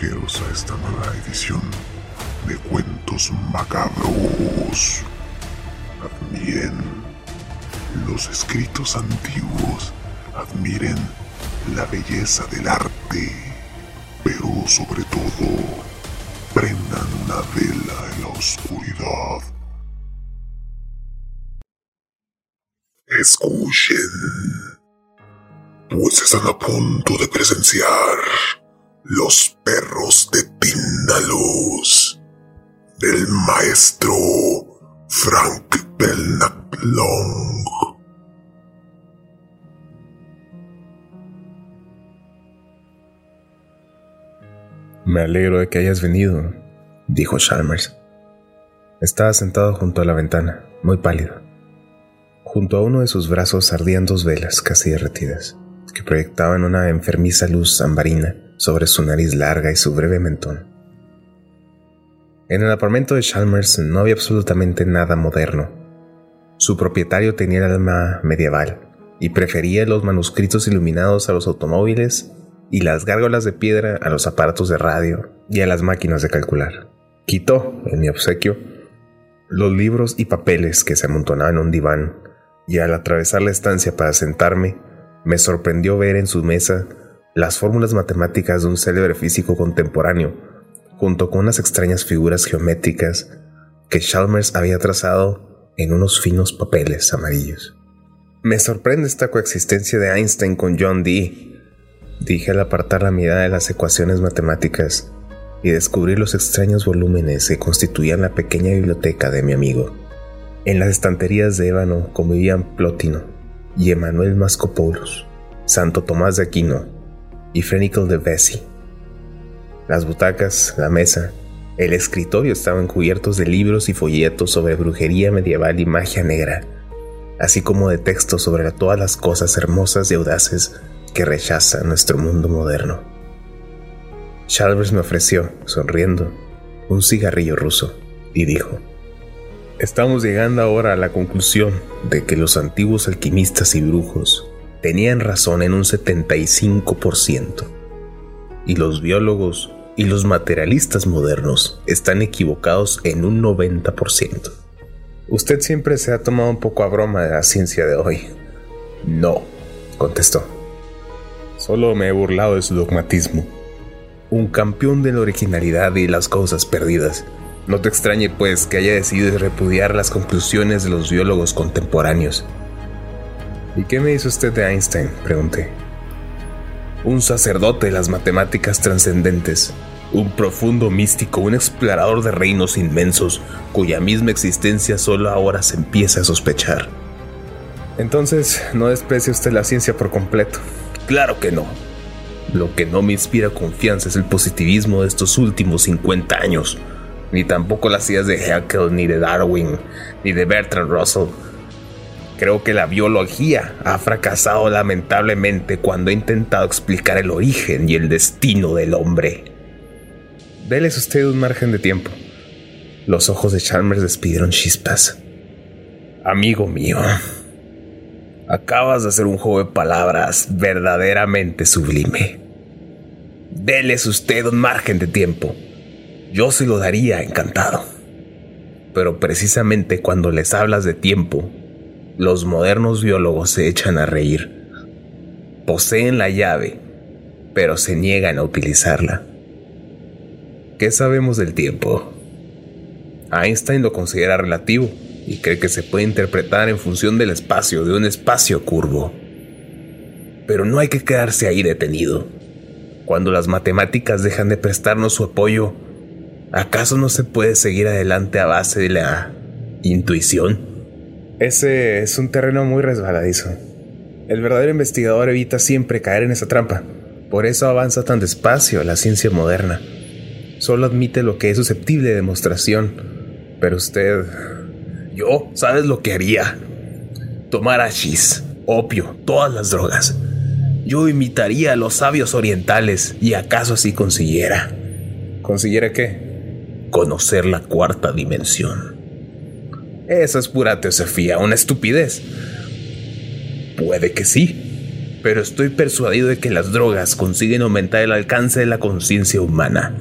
A esta nueva edición de Cuentos Macabros. Admiren los escritos antiguos, admiren la belleza del arte, pero sobre todo, prendan una vela en la oscuridad. Escuchen, pues están a punto de presenciar los perros de Tindaluz del maestro Frank Belknap Long. Me alegro de que hayas venido, dijo Chalmers. Estaba sentado junto a la ventana, muy pálido. Junto a uno de sus brazos ardían dos velas casi derretidas, que proyectaban una enfermiza luz ambarina sobre su nariz larga y su breve mentón. En el apartamento de Chalmers no había absolutamente nada moderno. Su propietario tenía el alma medieval y prefería los manuscritos iluminados a los automóviles y las gárgolas de piedra a los aparatos de radio y a las máquinas de calcular. Quitó, en mi obsequio, los libros y papeles que se amontonaban en un diván y al atravesar la estancia para sentarme, me sorprendió ver en su mesa las fórmulas matemáticas de un célebre físico contemporáneo, junto con unas extrañas figuras geométricas que Chalmers había trazado en unos finos papeles amarillos. Me sorprende esta coexistencia de Einstein con John Dee, dije al apartar la mirada de las ecuaciones matemáticas y descubrir los extraños volúmenes que constituían la pequeña biblioteca de mi amigo. En las estanterías de ébano convivían Plotino y Emanuel Mascopoulos, Santo Tomás de Aquino y Frenicle de Vesey. Las butacas, la mesa, el escritorio estaban cubiertos de libros y folletos sobre brujería medieval y magia negra, así como de textos sobre todas las cosas hermosas y audaces que rechaza nuestro mundo moderno. Chalmers me ofreció, sonriendo, un cigarrillo ruso y dijo, Estamos llegando ahora a la conclusión de que los antiguos alquimistas y brujos tenían razón en un 75% y los biólogos y los materialistas modernos están equivocados en un 90%. Usted siempre se ha tomado un poco a broma de la ciencia de hoy. No, contestó. Solo me he burlado de su dogmatismo. Un campeón de la originalidad y las cosas perdidas. No te extrañe, pues, que haya decidido repudiar las conclusiones de los biólogos contemporáneos. ¿Y qué me hizo usted de Einstein? pregunté. Un sacerdote de las matemáticas trascendentes, un profundo místico, un explorador de reinos inmensos, cuya misma existencia solo ahora se empieza a sospechar. Entonces, no desprecie usted la ciencia por completo. Claro que no. Lo que no me inspira confianza es el positivismo de estos últimos 50 años, ni tampoco las ideas de Haeckel, ni de Darwin, ni de Bertrand Russell. Creo que la biología ha fracasado lamentablemente cuando ha intentado explicar el origen y el destino del hombre. Deles usted un margen de tiempo. Los ojos de Chalmers despidieron chispas. Amigo mío, Acabas de hacer un juego de palabras verdaderamente sublime. Deles usted un margen de tiempo. Yo se lo daría encantado. Pero precisamente cuando les hablas de tiempo, los modernos biólogos se echan a reír. Poseen la llave, pero se niegan a utilizarla. ¿Qué sabemos del tiempo? Einstein lo considera relativo y cree que se puede interpretar en función del espacio, de un espacio curvo. Pero no hay que quedarse ahí detenido. Cuando las matemáticas dejan de prestarnos su apoyo, ¿acaso no se puede seguir adelante a base de la intuición? Ese es un terreno muy resbaladizo. El verdadero investigador evita siempre caer en esa trampa. Por eso avanza tan despacio la ciencia moderna. Solo admite lo que es susceptible de demostración. Pero usted yo, ¿sabes lo que haría? Tomar hachís, opio, todas las drogas. Yo imitaría a los sabios orientales y acaso así consiguiera. ¿Consiguiera qué? Conocer la cuarta dimensión. Esa es pura teosofía, una estupidez. Puede que sí, pero estoy persuadido de que las drogas consiguen aumentar el alcance de la conciencia humana.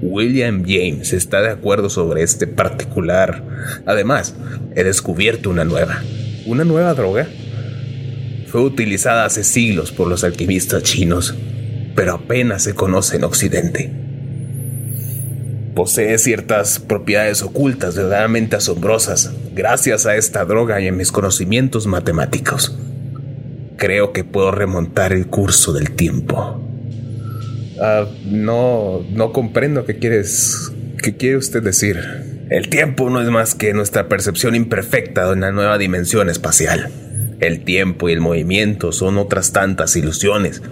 William James está de acuerdo sobre este particular. Además, he descubierto una nueva. ¿Una nueva droga? Fue utilizada hace siglos por los alquimistas chinos, pero apenas se conoce en Occidente. Posee ciertas propiedades ocultas verdaderamente asombrosas gracias a esta droga y a mis conocimientos matemáticos. Creo que puedo remontar el curso del tiempo. Ah, no, no comprendo qué quieres, qué quiere usted decir. El tiempo no es más que nuestra percepción imperfecta de una nueva dimensión espacial. El tiempo y el movimiento son otras tantas ilusiones.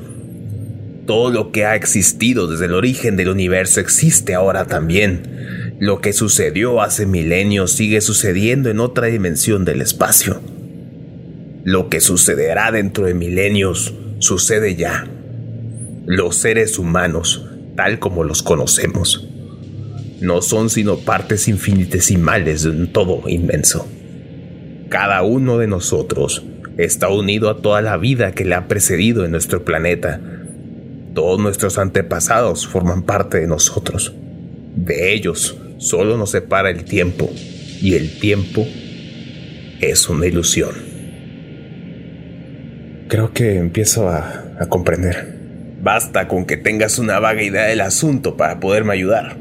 Todo lo que ha existido desde el origen del universo existe ahora también. Lo que sucedió hace milenios sigue sucediendo en otra dimensión del espacio. Lo que sucederá dentro de milenios sucede ya los seres humanos, tal como los conocemos, no son sino partes infinitesimales de un todo inmenso. Cada uno de nosotros está unido a toda la vida que le ha precedido en nuestro planeta. Todos nuestros antepasados forman parte de nosotros. De ellos solo nos separa el tiempo, y el tiempo es una ilusión. Creo que empiezo a, a comprender. Basta con que tengas una vaga idea del asunto para poderme ayudar.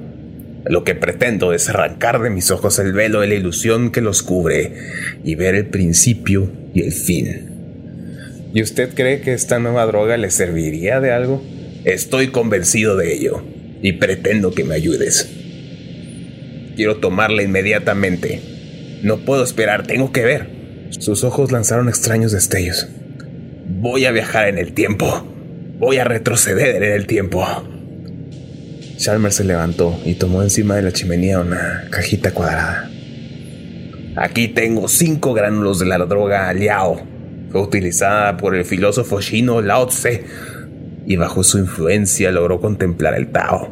Lo que pretendo es arrancar de mis ojos el velo de la ilusión que los cubre y ver el principio y el fin. ¿Y usted cree que esta nueva droga le serviría de algo? Estoy convencido de ello y pretendo que me ayudes. Quiero tomarla inmediatamente. No puedo esperar, tengo que ver. Sus ojos lanzaron extraños destellos. Voy a viajar en el tiempo. Voy a retroceder en el tiempo. Chalmers se levantó y tomó encima de la chimenea una cajita cuadrada. Aquí tengo cinco gránulos de la droga Liao. Utilizada por el filósofo chino Lao Tse y bajo su influencia logró contemplar el Tao.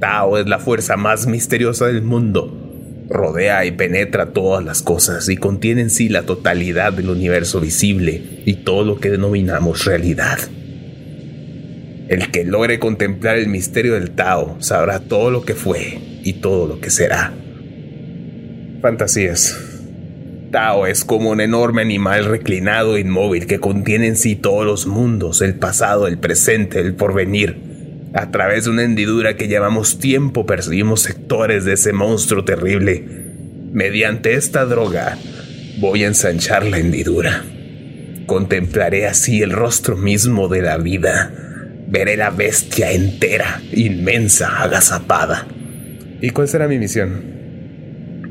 Tao es la fuerza más misteriosa del mundo. Rodea y penetra todas las cosas y contiene en sí la totalidad del universo visible y todo lo que denominamos realidad. El que logre contemplar el misterio del Tao sabrá todo lo que fue y todo lo que será. Fantasías. Tao es como un enorme animal reclinado e inmóvil que contiene en sí todos los mundos, el pasado, el presente, el porvenir. A través de una hendidura que llamamos tiempo percibimos sectores de ese monstruo terrible. Mediante esta droga voy a ensanchar la hendidura. Contemplaré así el rostro mismo de la vida Veré la bestia entera, inmensa, agazapada. ¿Y cuál será mi misión?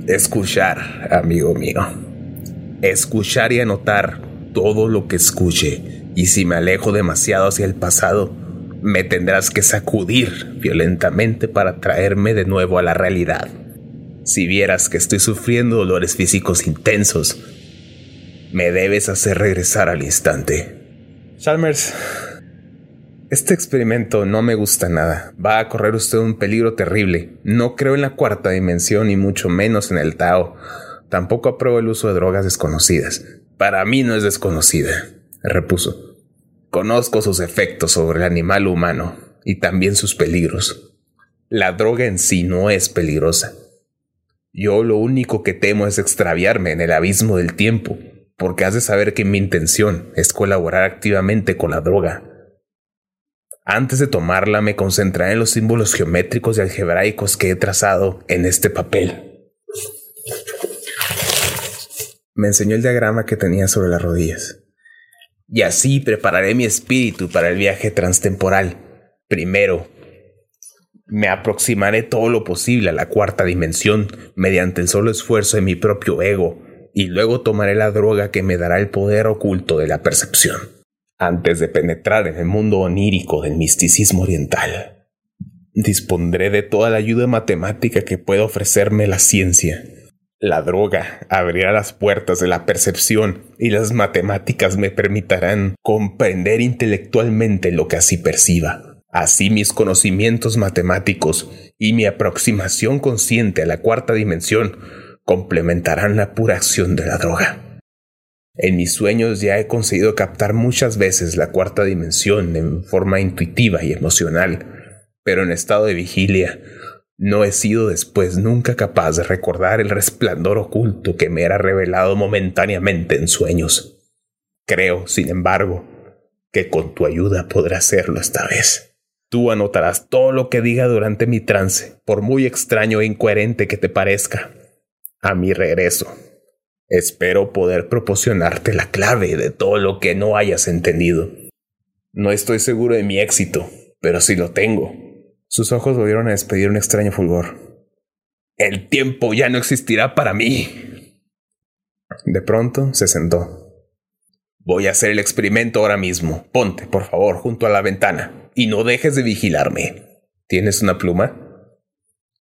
Escuchar, amigo mío. Escuchar y anotar todo lo que escuche. Y si me alejo demasiado hacia el pasado, me tendrás que sacudir violentamente para traerme de nuevo a la realidad. Si vieras que estoy sufriendo dolores físicos intensos, me debes hacer regresar al instante. Chalmers, este experimento no me gusta nada. Va a correr usted un peligro terrible. No creo en la cuarta dimensión y mucho menos en el Tao. Tampoco apruebo el uso de drogas desconocidas. Para mí no es desconocida, repuso. Conozco sus efectos sobre el animal humano y también sus peligros. La droga en sí no es peligrosa. Yo lo único que temo es extraviarme en el abismo del tiempo, porque has de saber que mi intención es colaborar activamente con la droga antes de tomarla me concentré en los símbolos geométricos y algebraicos que he trazado en este papel. Me enseñó el diagrama que tenía sobre las rodillas. Y así prepararé mi espíritu para el viaje transtemporal. Primero, me aproximaré todo lo posible a la cuarta dimensión mediante el solo esfuerzo de mi propio ego, y luego tomaré la droga que me dará el poder oculto de la percepción antes de penetrar en el mundo onírico del misticismo oriental. Dispondré de toda la ayuda matemática que pueda ofrecerme la ciencia. La droga abrirá las puertas de la percepción y las matemáticas me permitirán comprender intelectualmente lo que así perciba. Así mis conocimientos matemáticos y mi aproximación consciente a la cuarta dimensión complementarán la pura acción de la droga. En mis sueños ya he conseguido captar muchas veces la cuarta dimensión en forma intuitiva y emocional, pero en estado de vigilia no he sido después nunca capaz de recordar el resplandor oculto que me era revelado momentáneamente en sueños. Creo, sin embargo, que con tu ayuda podré hacerlo esta vez. Tú anotarás todo lo que diga durante mi trance, por muy extraño e incoherente que te parezca. A mi regreso, Espero poder proporcionarte la clave de todo lo que no hayas entendido. No estoy seguro de mi éxito, pero sí lo tengo. Sus ojos volvieron a despedir un extraño fulgor. El tiempo ya no existirá para mí. De pronto se sentó. Voy a hacer el experimento ahora mismo. Ponte, por favor, junto a la ventana y no dejes de vigilarme. ¿Tienes una pluma?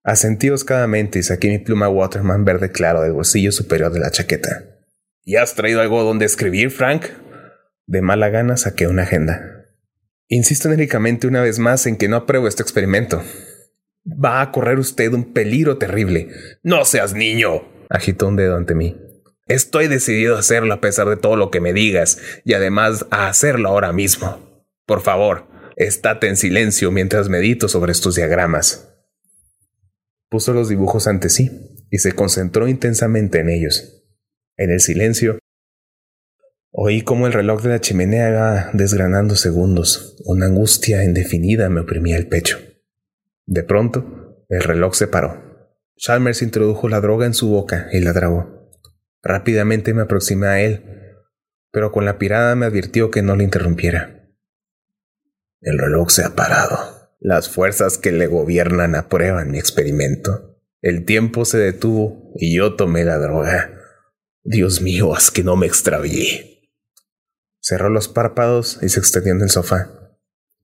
Asentí oscadamente y saqué mi pluma Waterman verde claro del bolsillo superior de la chaqueta. ¿Y has traído algo donde escribir, Frank? De mala gana saqué una agenda. Insisto enérgicamente una vez más en que no apruebo este experimento. Va a correr usted un peligro terrible. No seas niño. Agitó un dedo ante mí. Estoy decidido a hacerlo a pesar de todo lo que me digas y además a hacerlo ahora mismo. Por favor, estate en silencio mientras medito sobre estos diagramas. Puso los dibujos ante sí y se concentró intensamente en ellos. En el silencio, oí cómo el reloj de la chimenea iba desgranando segundos. Una angustia indefinida me oprimía el pecho. De pronto, el reloj se paró. Chalmers introdujo la droga en su boca y la tragó. Rápidamente me aproximé a él, pero con la pirada me advirtió que no le interrumpiera. El reloj se ha parado, las fuerzas que le gobiernan aprueban mi experimento. El tiempo se detuvo y yo tomé la droga. Dios mío, haz que no me extravié. Cerró los párpados y se extendió en el sofá.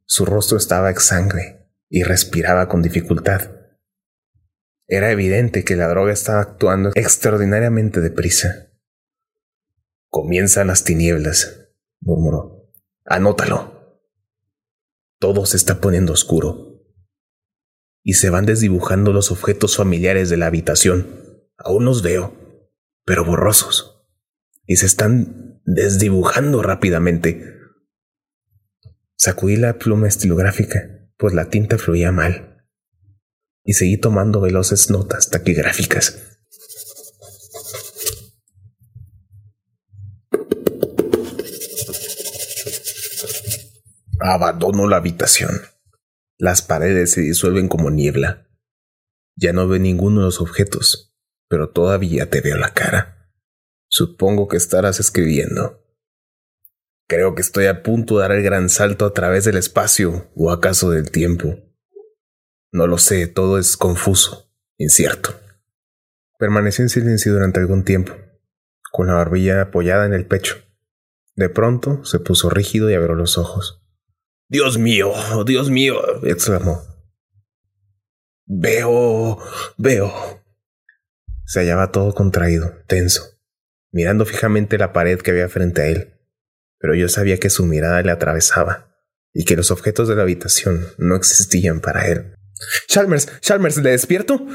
Su rostro estaba exangre y respiraba con dificultad. Era evidente que la droga estaba actuando extraordinariamente deprisa. Comienzan las tinieblas, murmuró. Anótalo. Todo se está poniendo oscuro. Y se van desdibujando los objetos familiares de la habitación. Aún los veo, pero borrosos. Y se están desdibujando rápidamente. Sacudí la pluma estilográfica, pues la tinta fluía mal. Y seguí tomando veloces notas taquigráficas. Abandono la habitación. Las paredes se disuelven como niebla. Ya no veo ninguno de los objetos, pero todavía te veo la cara. Supongo que estarás escribiendo. Creo que estoy a punto de dar el gran salto a través del espacio o acaso del tiempo. No lo sé, todo es confuso, incierto. Permanecí en silencio durante algún tiempo, con la barbilla apoyada en el pecho. De pronto se puso rígido y abrió los ojos. Dios mío, Dios mío, exclamó. Veo, veo. Se hallaba todo contraído, tenso, mirando fijamente la pared que había frente a él, pero yo sabía que su mirada le atravesaba y que los objetos de la habitación no existían para él. Chalmers, Chalmers, ¿le despierto?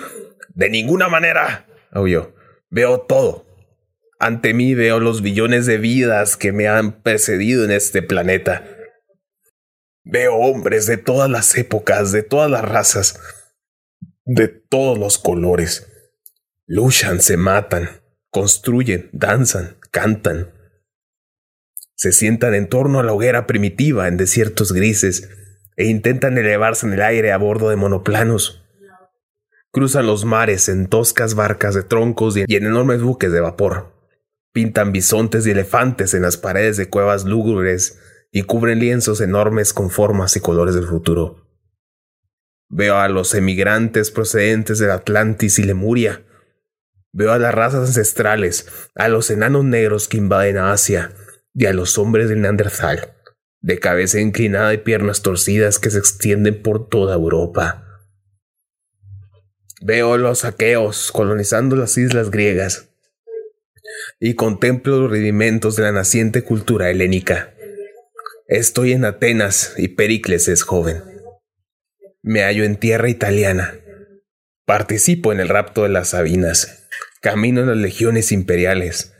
De ninguna manera, aulló. Veo todo. Ante mí veo los billones de vidas que me han precedido en este planeta Veo hombres de todas las épocas, de todas las razas, de todos los colores. Luchan, se matan, construyen, danzan, cantan. Se sientan en torno a la hoguera primitiva en desiertos grises e intentan elevarse en el aire a bordo de monoplanos. Cruzan los mares en toscas barcas de troncos y en enormes buques de vapor. Pintan bisontes y elefantes en las paredes de cuevas lúgubres y cubren lienzos enormes con formas y colores del futuro. Veo a los emigrantes procedentes del Atlantis y Lemuria. Veo a las razas ancestrales, a los enanos negros que invaden Asia y a los hombres del Neanderthal, de cabeza inclinada y piernas torcidas que se extienden por toda Europa. Veo a los aqueos colonizando las islas griegas y contemplo los rudimentos de la naciente cultura helénica. Estoy en Atenas y Pericles es joven. Me hallo en tierra italiana. Participo en el rapto de las Sabinas. Camino en las legiones imperiales.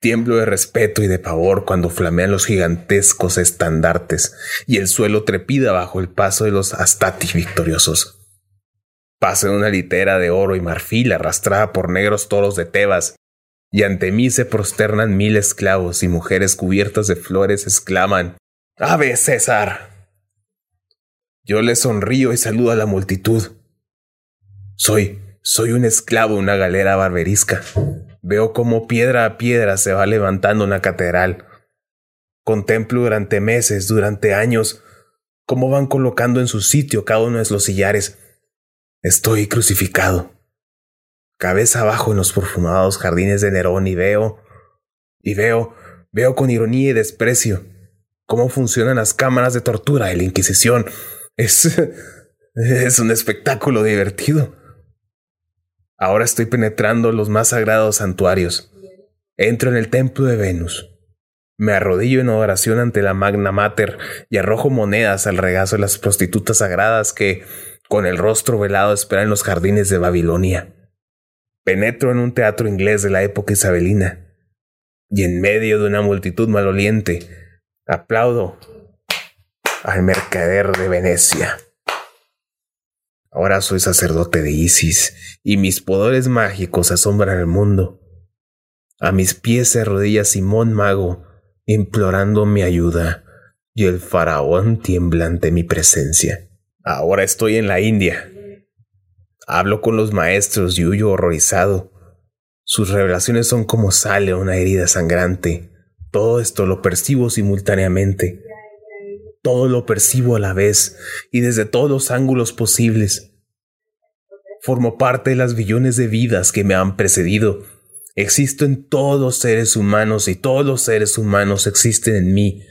Tiemblo de respeto y de pavor cuando flamean los gigantescos estandartes y el suelo trepida bajo el paso de los Astati victoriosos. Paso en una litera de oro y marfil arrastrada por negros toros de Tebas, y ante mí se prosternan mil esclavos y mujeres cubiertas de flores exclaman Ave César. Yo le sonrío y saludo a la multitud. Soy, soy un esclavo una galera barberisca. Veo cómo piedra a piedra se va levantando una catedral. Contemplo durante meses, durante años, cómo van colocando en su sitio cada uno de los sillares. Estoy crucificado. Cabeza abajo en los perfumados jardines de Nerón y veo, y veo, veo con ironía y desprecio cómo funcionan las cámaras de tortura de la Inquisición. Es, es un espectáculo divertido. Ahora estoy penetrando los más sagrados santuarios. Entro en el templo de Venus. Me arrodillo en oración ante la Magna Mater y arrojo monedas al regazo de las prostitutas sagradas que, con el rostro velado, esperan los jardines de Babilonia. Penetro en un teatro inglés de la época isabelina y en medio de una multitud maloliente aplaudo al mercader de Venecia. Ahora soy sacerdote de Isis, y mis poderes mágicos asombran al mundo. A mis pies se arrodilla Simón Mago, implorando mi ayuda, y el faraón tiembla ante mi presencia. Ahora estoy en la India. Hablo con los maestros y huyo horrorizado. Sus revelaciones son como sale una herida sangrante. Todo esto lo percibo simultáneamente todo lo percibo a la vez y desde todos los ángulos posibles. Formo parte de las billones de vidas que me han precedido. Existo en todos seres humanos y todos los seres humanos existen en mí.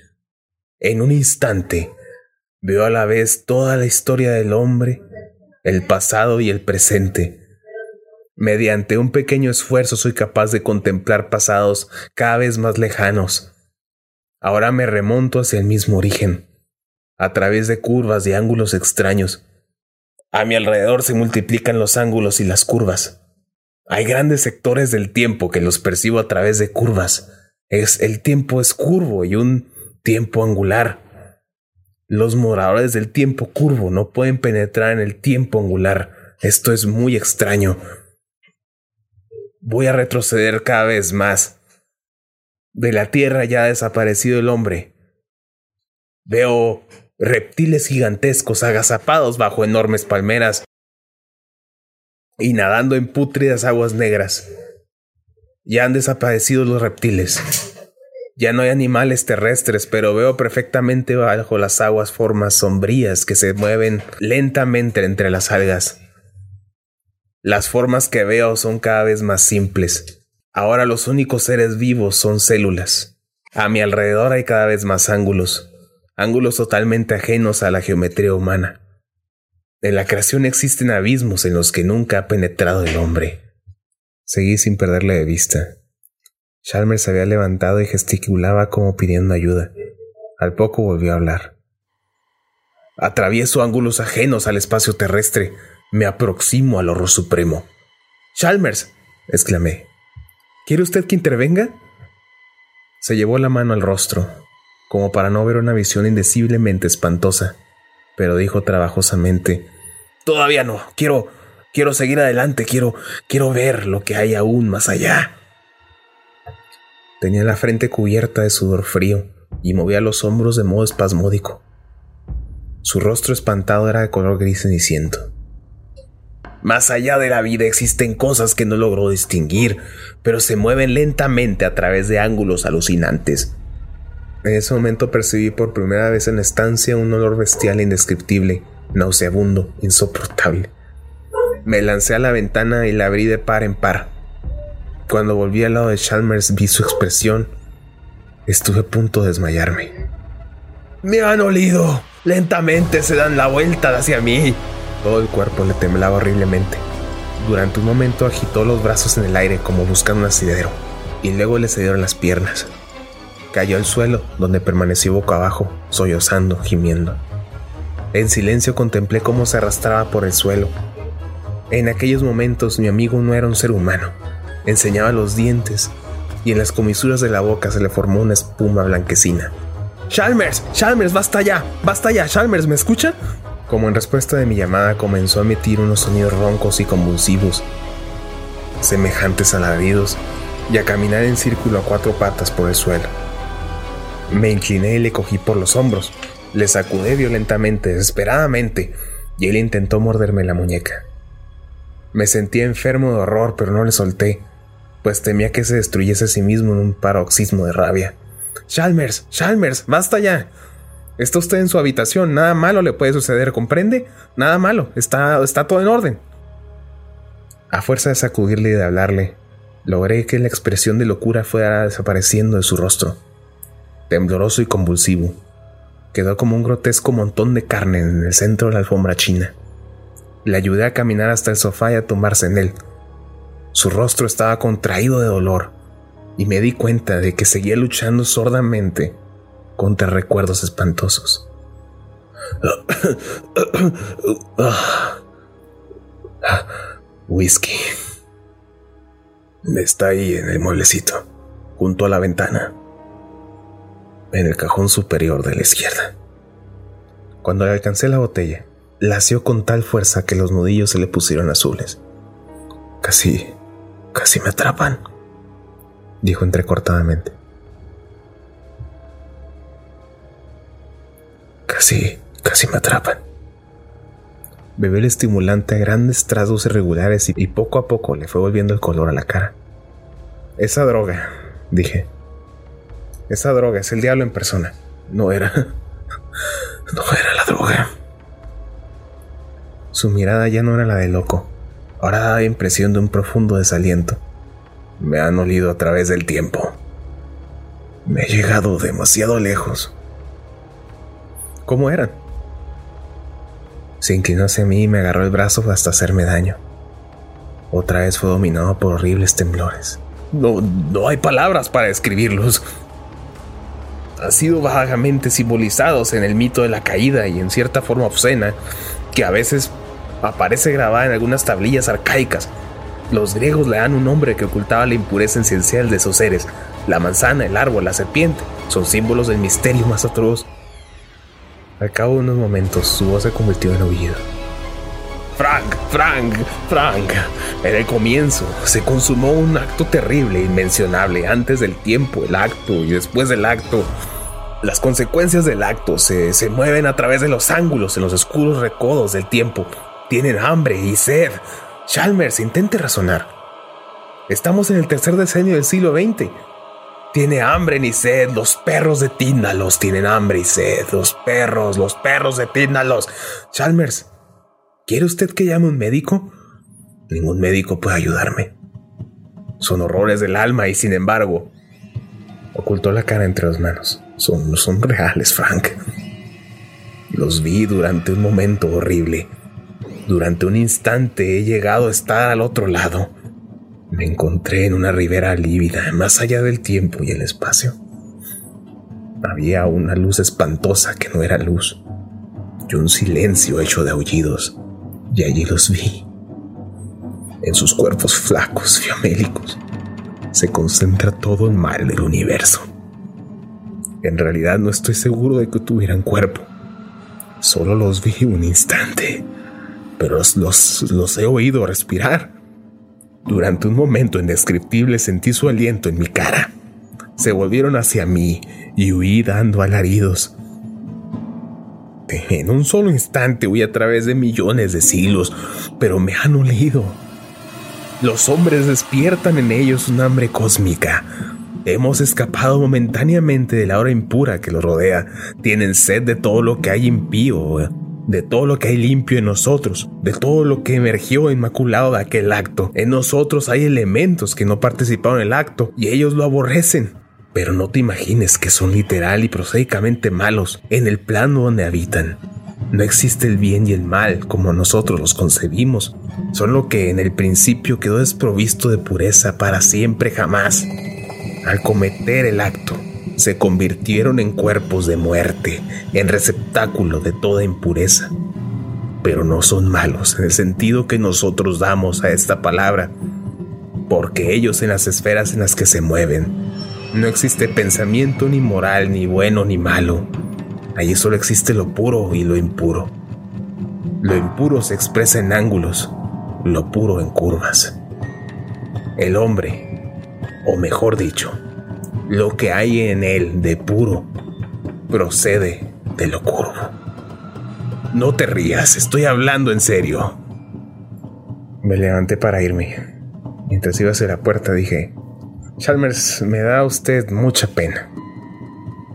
En un instante, veo a la vez toda la historia del hombre, el pasado y el presente. Mediante un pequeño esfuerzo soy capaz de contemplar pasados cada vez más lejanos. Ahora me remonto hacia el mismo origen a través de curvas y ángulos extraños. A mi alrededor se multiplican los ángulos y las curvas. Hay grandes sectores del tiempo que los percibo a través de curvas. Es el tiempo es curvo y un tiempo angular. Los moradores del tiempo curvo no pueden penetrar en el tiempo angular. Esto es muy extraño. Voy a retroceder cada vez más. De la Tierra ya ha desaparecido el hombre. Veo reptiles gigantescos agazapados bajo enormes palmeras y nadando en pútridas aguas negras. Ya han desaparecido los reptiles. Ya no hay animales terrestres, pero veo perfectamente bajo las aguas formas sombrías que se mueven lentamente entre las algas. Las formas que veo son cada vez más simples. Ahora los únicos seres vivos son células. A mi alrededor hay cada vez más ángulos ángulos totalmente ajenos a la geometría humana. En la creación existen abismos en los que nunca ha penetrado el hombre. Seguí sin perderle de vista. Chalmers se había levantado y gesticulaba como pidiendo ayuda. Al poco volvió a hablar. Atravieso ángulos ajenos al espacio terrestre. Me aproximo al horror supremo. Chalmers, exclamé. ¿Quiere usted que intervenga? Se llevó la mano al rostro, como para no ver una visión indeciblemente espantosa, pero dijo trabajosamente, Todavía no, quiero, quiero seguir adelante, quiero, quiero ver lo que hay aún más allá. Tenía la frente cubierta de sudor frío y movía los hombros de modo espasmódico. Su rostro espantado era de color gris ceniciento. Más allá de la vida existen cosas que no logró distinguir, pero se mueven lentamente a través de ángulos alucinantes. En ese momento percibí por primera vez en la estancia un olor bestial e indescriptible, nauseabundo, insoportable. Me lancé a la ventana y la abrí de par en par. Cuando volví al lado de Chalmers vi su expresión. Estuve a punto de desmayarme. Me han olido. Lentamente se dan la vuelta hacia mí. Todo el cuerpo le temblaba horriblemente. Durante un momento agitó los brazos en el aire como buscando un asidero, y luego le cedieron las piernas. Cayó al suelo, donde permaneció boca abajo, sollozando, gimiendo. En silencio contemplé cómo se arrastraba por el suelo. En aquellos momentos mi amigo no era un ser humano. Enseñaba los dientes y en las comisuras de la boca se le formó una espuma blanquecina. Chalmers, Chalmers, basta ya, basta ya, Chalmers, ¿me escucha? Como en respuesta de mi llamada comenzó a emitir unos sonidos roncos y convulsivos, semejantes a ladridos, y a caminar en círculo a cuatro patas por el suelo. Me incliné y le cogí por los hombros, le sacudé violentamente, desesperadamente, y él intentó morderme la muñeca. Me sentía enfermo de horror, pero no le solté, pues temía que se destruyese a sí mismo en un paroxismo de rabia. Chalmers, Chalmers, basta ya. Está usted en su habitación, nada malo le puede suceder, ¿comprende? Nada malo, está, está todo en orden. A fuerza de sacudirle y de hablarle, logré que la expresión de locura fuera desapareciendo de su rostro. Tembloroso y convulsivo, quedó como un grotesco montón de carne en el centro de la alfombra china. Le ayudé a caminar hasta el sofá y a tomarse en él. Su rostro estaba contraído de dolor, y me di cuenta de que seguía luchando sordamente contra recuerdos espantosos. Whisky. Está ahí en el mueblecito, junto a la ventana, en el cajón superior de la izquierda. Cuando le alcancé la botella, lació con tal fuerza que los nudillos se le pusieron azules. Casi, casi me atrapan, dijo entrecortadamente. Casi, casi me atrapan. Bebió el estimulante a grandes trazos irregulares y poco a poco le fue volviendo el color a la cara. Esa droga, dije. Esa droga es el diablo en persona. No era. No era la droga. Su mirada ya no era la de loco. Ahora daba impresión de un profundo desaliento. Me han olido a través del tiempo. Me he llegado demasiado lejos. ¿Cómo eran? Se inclinó hacia mí y me agarró el brazo hasta hacerme daño. Otra vez fue dominado por horribles temblores. No, no hay palabras para describirlos. Han sido vagamente simbolizados en el mito de la caída y en cierta forma obscena, que a veces aparece grabada en algunas tablillas arcaicas. Los griegos le dan un nombre que ocultaba la impureza esencial de esos seres. La manzana, el árbol, la serpiente son símbolos del misterio más atroz. Al cabo de unos momentos, su voz se convirtió en oído. Frank, Frank, Frank. En el comienzo se consumó un acto terrible, inmencionable, antes del tiempo, el acto y después del acto. Las consecuencias del acto se, se mueven a través de los ángulos en los oscuros recodos del tiempo. Tienen hambre y sed. Chalmers, intente razonar. Estamos en el tercer decenio del siglo XX. Tiene hambre ni sed. Los perros de Tíndalos tienen hambre y sed. Los perros, los perros de Tíndalos. Chalmers, ¿quiere usted que llame un médico? Ningún médico puede ayudarme. Son horrores del alma y sin embargo, ocultó la cara entre las manos. Son, son reales, Frank. Los vi durante un momento horrible. Durante un instante he llegado a estar al otro lado me encontré en una ribera lívida, más allá del tiempo y el espacio. Había una luz espantosa que no era luz, y un silencio hecho de aullidos, y allí los vi. En sus cuerpos flacos, fiamélicos, se concentra todo el mal del universo. En realidad no estoy seguro de que tuvieran cuerpo. Solo los vi un instante, pero los, he oído respirar. Durante un momento indescriptible sentí su aliento en mi cara. Se volvieron hacia mí y huí dando alaridos. En un solo instante huí a través de millones de siglos, pero me han olido. Los hombres despiertan en ellos un hambre cósmica. Hemos escapado momentáneamente de la hora impura que los rodea. Tienen sed de todo lo que hay impío de todo lo que hay limpio en nosotros, de todo lo que emergió inmaculado de aquel acto. En nosotros hay elementos que no participaron en el acto y ellos lo aborrecen. Pero no te imagines que son literal y prosaicamente malos en el plano donde habitan. No existe el bien y el mal como nosotros los concebimos. Son lo que en el principio quedó desprovisto de pureza para siempre jamás. Al cometer el acto, se convirtieron en cuerpos de muerte, en receptáculo de toda impureza. Pero no son malos en el sentido que nosotros damos a esta palabra, porque ellos en las esferas en las que se mueven no existe pensamiento ni moral, ni bueno ni malo. Allí solo existe lo puro y lo impuro. Lo impuro se expresa en ángulos, lo puro en curvas. El hombre, o mejor dicho, lo que hay en él de puro, procede de lo curvo. No te rías, estoy hablando en serio. Me levanté para irme. Mientras iba hacia la puerta dije, Chalmers, me da usted mucha pena.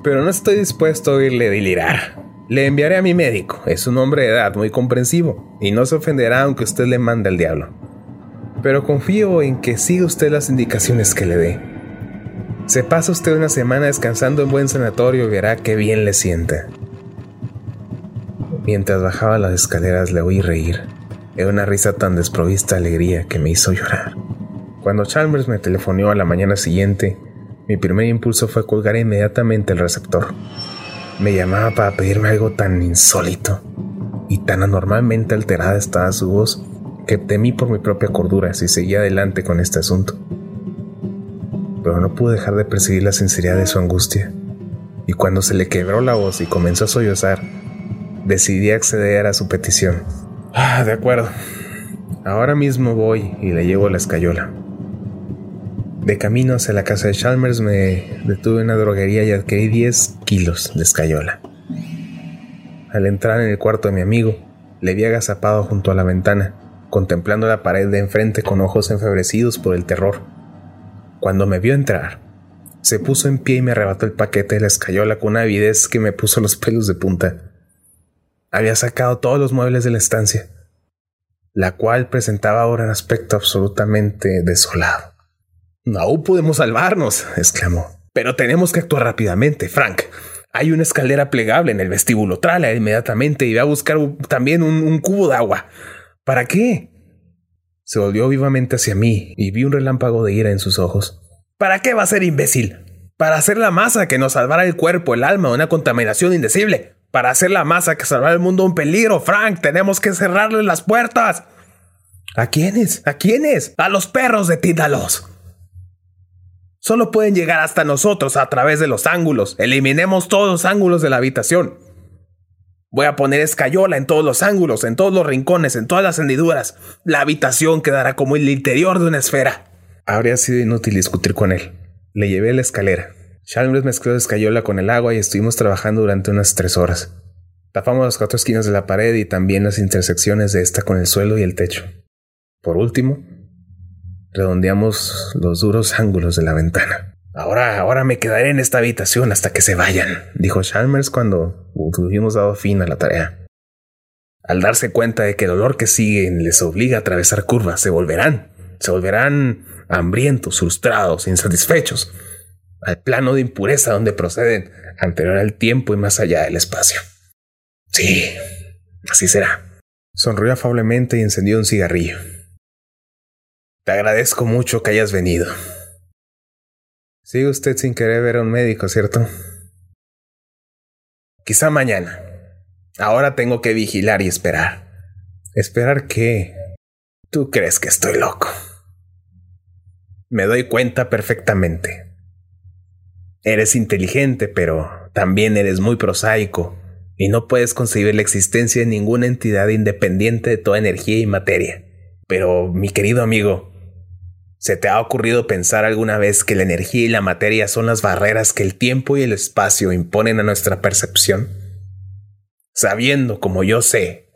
Pero no estoy dispuesto a oírle delirar. Le enviaré a mi médico. Es un hombre de edad muy comprensivo y no se ofenderá aunque usted le mande al diablo. Pero confío en que siga usted las indicaciones que le dé. Se pasa usted una semana descansando en buen sanatorio y verá qué bien le sienta. Mientras bajaba las escaleras le oí reír. Era una risa tan desprovista de alegría que me hizo llorar. Cuando Chalmers me telefonó a la mañana siguiente, mi primer impulso fue colgar inmediatamente el receptor. Me llamaba para pedirme algo tan insólito y tan anormalmente alterada estaba su voz que temí por mi propia cordura si seguía adelante con este asunto. Pero no pude dejar de percibir la sinceridad de su angustia, y cuando se le quebró la voz y comenzó a sollozar, decidí acceder a su petición. Ah, de acuerdo. Ahora mismo voy y le llevo la escayola. De camino hacia la casa de Chalmers me detuve en una droguería y adquirí 10 kilos de escayola. Al entrar en el cuarto de mi amigo, le vi agazapado junto a la ventana, contemplando la pared de enfrente con ojos enfebrecidos por el terror. Cuando me vio entrar, se puso en pie y me arrebató el paquete de la escayola con una avidez que me puso los pelos de punta. Había sacado todos los muebles de la estancia, la cual presentaba ahora un aspecto absolutamente desolado. No podemos salvarnos, exclamó. Pero tenemos que actuar rápidamente, Frank. Hay una escalera plegable en el vestíbulo. Tráela inmediatamente y ve a buscar también un cubo de agua. ¿Para qué? Se volvió vivamente hacia mí y vi un relámpago de ira en sus ojos. ¿Para qué va a ser imbécil? Para hacer la masa que nos salvará el cuerpo, el alma de una contaminación indecible. Para hacer la masa que salvará el mundo de un peligro, Frank. Tenemos que cerrarle las puertas. ¿A quiénes? ¿A quiénes? A los perros de Tíndalos. Solo pueden llegar hasta nosotros a través de los ángulos. Eliminemos todos los ángulos de la habitación. Voy a poner escayola en todos los ángulos, en todos los rincones, en todas las hendiduras. La habitación quedará como el interior de una esfera. Habría sido inútil discutir con él. Le llevé la escalera. Chalmers mezcló la escayola con el agua y estuvimos trabajando durante unas tres horas. Tapamos las cuatro esquinas de la pared y también las intersecciones de esta con el suelo y el techo. Por último, redondeamos los duros ángulos de la ventana. Ahora, ahora me quedaré en esta habitación hasta que se vayan, dijo Chalmers cuando tuvimos dado fin a la tarea. Al darse cuenta de que el olor que sigue les obliga a atravesar curvas, se volverán, se volverán hambrientos, frustrados, insatisfechos, al plano de impureza donde proceden, anterior al tiempo y más allá del espacio. Sí, así será. Sonrió afablemente y encendió un cigarrillo. Te agradezco mucho que hayas venido. Sigue usted sin querer ver a un médico, ¿cierto? Quizá mañana. Ahora tengo que vigilar y esperar. ¿Esperar qué? Tú crees que estoy loco. Me doy cuenta perfectamente. Eres inteligente, pero también eres muy prosaico y no puedes concebir la existencia de ninguna entidad independiente de toda energía y materia. Pero, mi querido amigo, ¿Se te ha ocurrido pensar alguna vez que la energía y la materia son las barreras que el tiempo y el espacio imponen a nuestra percepción? Sabiendo, como yo sé,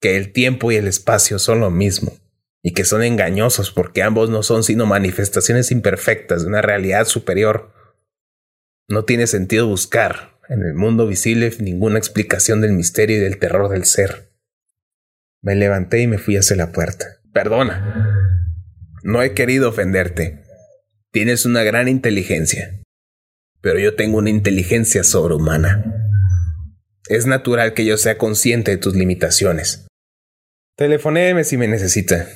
que el tiempo y el espacio son lo mismo, y que son engañosos porque ambos no son sino manifestaciones imperfectas de una realidad superior, no tiene sentido buscar en el mundo visible ninguna explicación del misterio y del terror del ser. Me levanté y me fui hacia la puerta. Perdona, no he querido ofenderte. Tienes una gran inteligencia. Pero yo tengo una inteligencia sobrehumana. Es natural que yo sea consciente de tus limitaciones. Telefonéme si me necesita.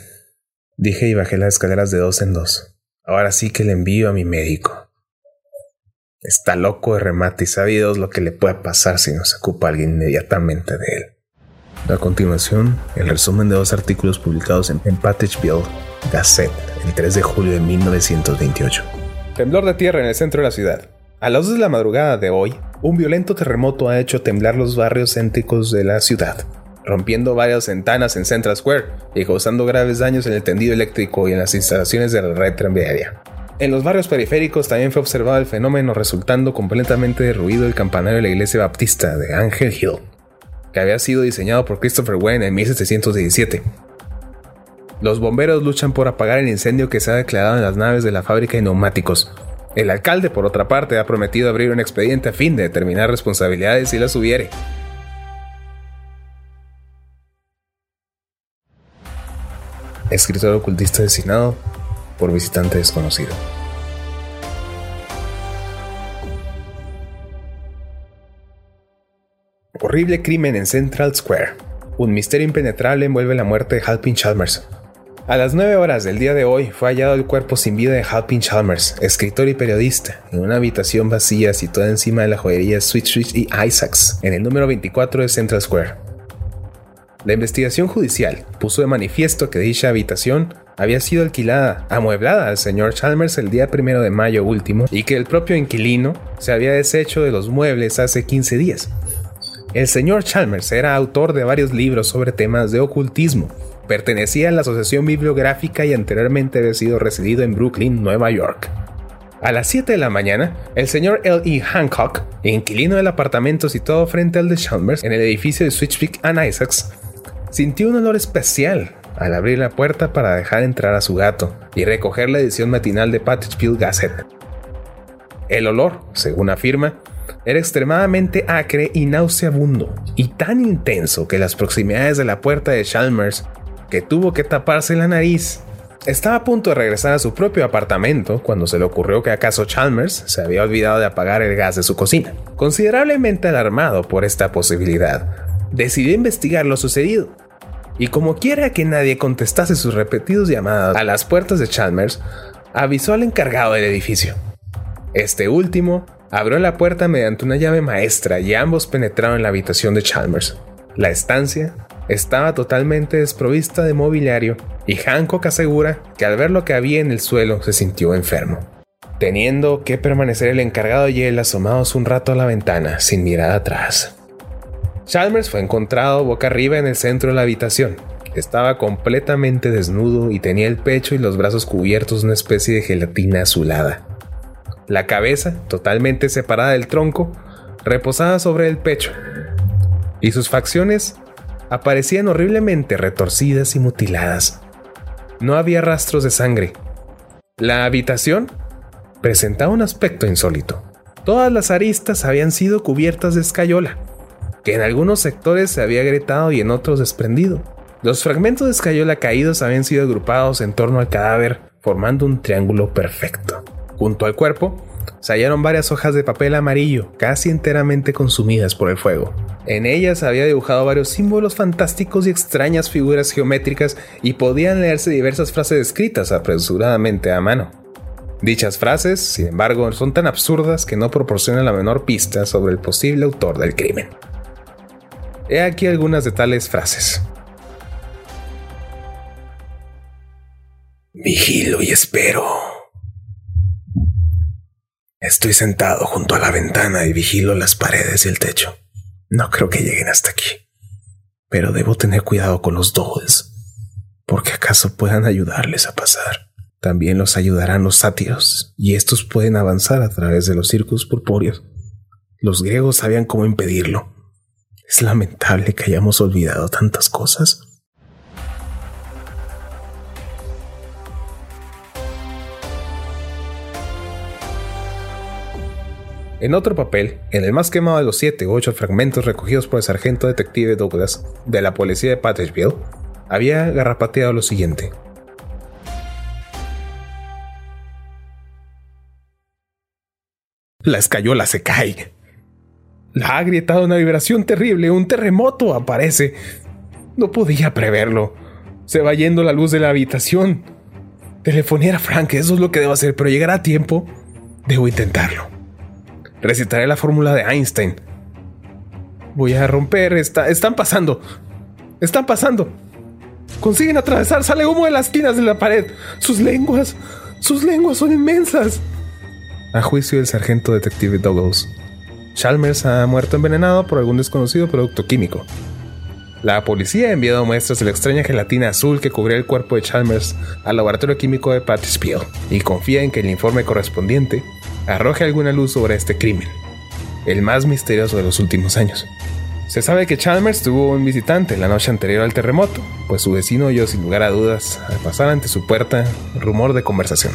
Dije y bajé las escaleras de dos en dos. Ahora sí que le envío a mi médico. Está loco de remate y sabe lo que le puede pasar si no se ocupa alguien inmediatamente de él. A continuación, el resumen de dos artículos publicados en, en Gazette el 3 de julio de 1928. Temblor de tierra en el centro de la ciudad. A las 2 de la madrugada de hoy, un violento terremoto ha hecho temblar los barrios céntricos de la ciudad, rompiendo varias ventanas en Central Square y causando graves daños en el tendido eléctrico y en las instalaciones de la red tranviaria. En los barrios periféricos también fue observado el fenómeno resultando completamente derruido el campanario de la iglesia baptista de Angel Hill, que había sido diseñado por Christopher Wren en 1717. Los bomberos luchan por apagar el incendio que se ha declarado en las naves de la fábrica de neumáticos, el alcalde, por otra parte, ha prometido abrir un expediente a fin de determinar responsabilidades si las hubiere. Escritor ocultista designado por visitante desconocido. Horrible crimen en Central Square. Un misterio impenetrable envuelve la muerte de Halpin Chalmers, a las 9 horas del día de hoy fue hallado el cuerpo sin vida de Halpin Chalmers, escritor y periodista, en una habitación vacía situada encima de la joyería Sweet Street y Isaacs, en el número 24 de Central Square. La investigación judicial puso de manifiesto que dicha habitación había sido alquilada, amueblada al señor Chalmers el día primero de mayo último y que el propio inquilino se había deshecho de los muebles hace 15 días. El señor Chalmers era autor de varios libros sobre temas de ocultismo, Pertenecía a la Asociación Bibliográfica y anteriormente había sido residido en Brooklyn, Nueva York. A las 7 de la mañana, el señor L. E. Hancock, inquilino del apartamento situado frente al de Chalmers en el edificio de Switchwick and Isaacs, sintió un olor especial al abrir la puerta para dejar entrar a su gato y recoger la edición matinal de Patchfield Gazette. El olor, según afirma, era extremadamente acre y nauseabundo, y tan intenso que las proximidades de la puerta de Chalmers que tuvo que taparse la nariz. Estaba a punto de regresar a su propio apartamento cuando se le ocurrió que acaso Chalmers se había olvidado de apagar el gas de su cocina. Considerablemente alarmado por esta posibilidad, decidió investigar lo sucedido. Y como quiera que nadie contestase sus repetidos llamadas a las puertas de Chalmers, avisó al encargado del edificio. Este último abrió la puerta mediante una llave maestra y ambos penetraron en la habitación de Chalmers. La estancia estaba totalmente desprovista de mobiliario y Hancock asegura que al ver lo que había en el suelo se sintió enfermo, teniendo que permanecer el encargado y él asomados un rato a la ventana sin mirar atrás. Chalmers fue encontrado boca arriba en el centro de la habitación. Estaba completamente desnudo y tenía el pecho y los brazos cubiertos de una especie de gelatina azulada. La cabeza, totalmente separada del tronco, reposaba sobre el pecho, y sus facciones aparecían horriblemente retorcidas y mutiladas. No había rastros de sangre. La habitación presentaba un aspecto insólito. Todas las aristas habían sido cubiertas de escayola, que en algunos sectores se había agrietado y en otros desprendido. Los fragmentos de escayola caídos habían sido agrupados en torno al cadáver, formando un triángulo perfecto. Junto al cuerpo se hallaron varias hojas de papel amarillo, casi enteramente consumidas por el fuego. En ellas había dibujado varios símbolos fantásticos y extrañas figuras geométricas y podían leerse diversas frases escritas apresuradamente a mano. Dichas frases, sin embargo, son tan absurdas que no proporcionan la menor pista sobre el posible autor del crimen. He aquí algunas de tales frases. Vigilo y espero. Estoy sentado junto a la ventana y vigilo las paredes y el techo. No creo que lleguen hasta aquí. Pero debo tener cuidado con los dobles, porque acaso puedan ayudarles a pasar. También los ayudarán los sátiros, y estos pueden avanzar a través de los círculos purpúreos. Los griegos sabían cómo impedirlo. Es lamentable que hayamos olvidado tantas cosas. En otro papel, en el más quemado de los siete u ocho fragmentos recogidos por el sargento detective Douglas de la policía de Patchville, había garrapateado lo siguiente. La escayola se cae. La ha agrietado una vibración terrible, un terremoto aparece. No podía preverlo. Se va yendo la luz de la habitación. Telefonear a Frank, eso es lo que debo hacer, pero llegará a tiempo. Debo intentarlo. Recitaré la fórmula de Einstein. Voy a romper. están pasando. Están pasando. Consiguen atravesar, sale humo de las esquinas de la pared. Sus lenguas, sus lenguas son inmensas. A juicio del sargento detective Douglas, Chalmers ha muerto envenenado por algún desconocido producto químico. La policía ha enviado muestras de la extraña gelatina azul que cubría el cuerpo de Chalmers al laboratorio químico de Patty y confía en que el informe correspondiente arroje alguna luz sobre este crimen, el más misterioso de los últimos años. Se sabe que Chalmers tuvo un visitante la noche anterior al terremoto, pues su vecino oyó sin lugar a dudas, al pasar ante su puerta, rumor de conversación.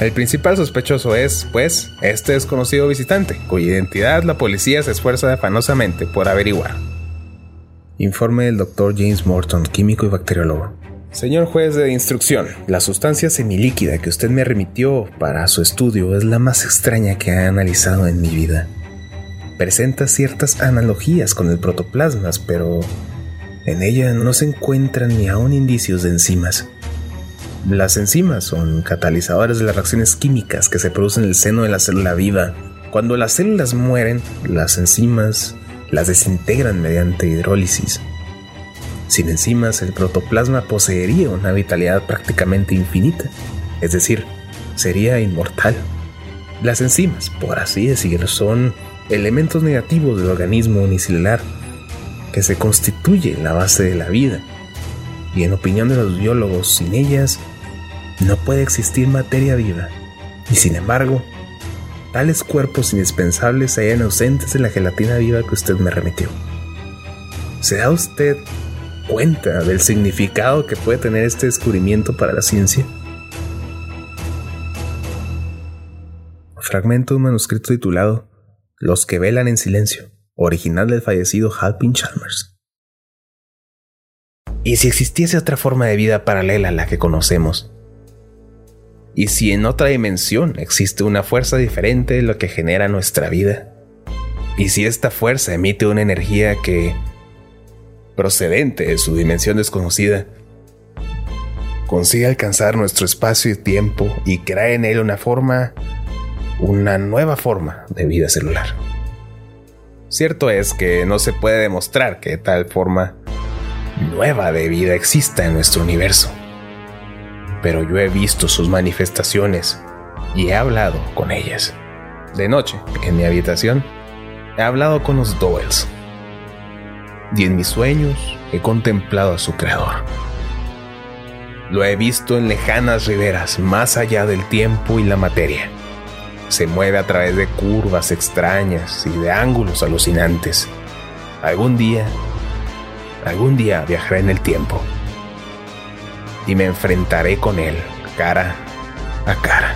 El principal sospechoso es, pues, este desconocido visitante, cuya identidad la policía se esfuerza afanosamente por averiguar. Informe del Dr. James Morton, químico y bacteriólogo. Señor juez de instrucción, la sustancia semilíquida que usted me remitió para su estudio es la más extraña que he analizado en mi vida. Presenta ciertas analogías con el protoplasmas, pero en ella no se encuentran ni aún indicios de enzimas. Las enzimas son catalizadores de las reacciones químicas que se producen en el seno de la célula viva. Cuando las células mueren, las enzimas las desintegran mediante hidrólisis. Sin enzimas, el protoplasma poseería una vitalidad prácticamente infinita, es decir, sería inmortal. Las enzimas, por así decirlo, son elementos negativos del organismo unicelular que se constituye la base de la vida. Y en opinión de los biólogos, sin ellas no puede existir materia viva. Y sin embargo, tales cuerpos indispensables se hallan ausentes en la gelatina viva que usted me remitió. ¿Se da usted cuenta del significado que puede tener este descubrimiento para la ciencia? Fragmento de un manuscrito titulado Los que velan en silencio, original del fallecido Halpin Chalmers. ¿Y si existiese otra forma de vida paralela a la que conocemos? y si en otra dimensión existe una fuerza diferente de lo que genera nuestra vida. Y si esta fuerza emite una energía que, procedente de su dimensión desconocida, consigue alcanzar nuestro espacio y tiempo y crea en él una forma, una nueva forma de vida celular. Cierto es que no se puede demostrar que tal forma nueva de vida exista en nuestro universo pero yo he visto sus manifestaciones y he hablado con ellas. De noche, en mi habitación, he hablado con los Doyles. Y en mis sueños he contemplado a su creador. Lo he visto en lejanas riberas, más allá del tiempo y la materia. Se mueve a través de curvas extrañas y de ángulos alucinantes. Algún día, algún día viajaré en el tiempo y me enfrentaré con él cara a cara.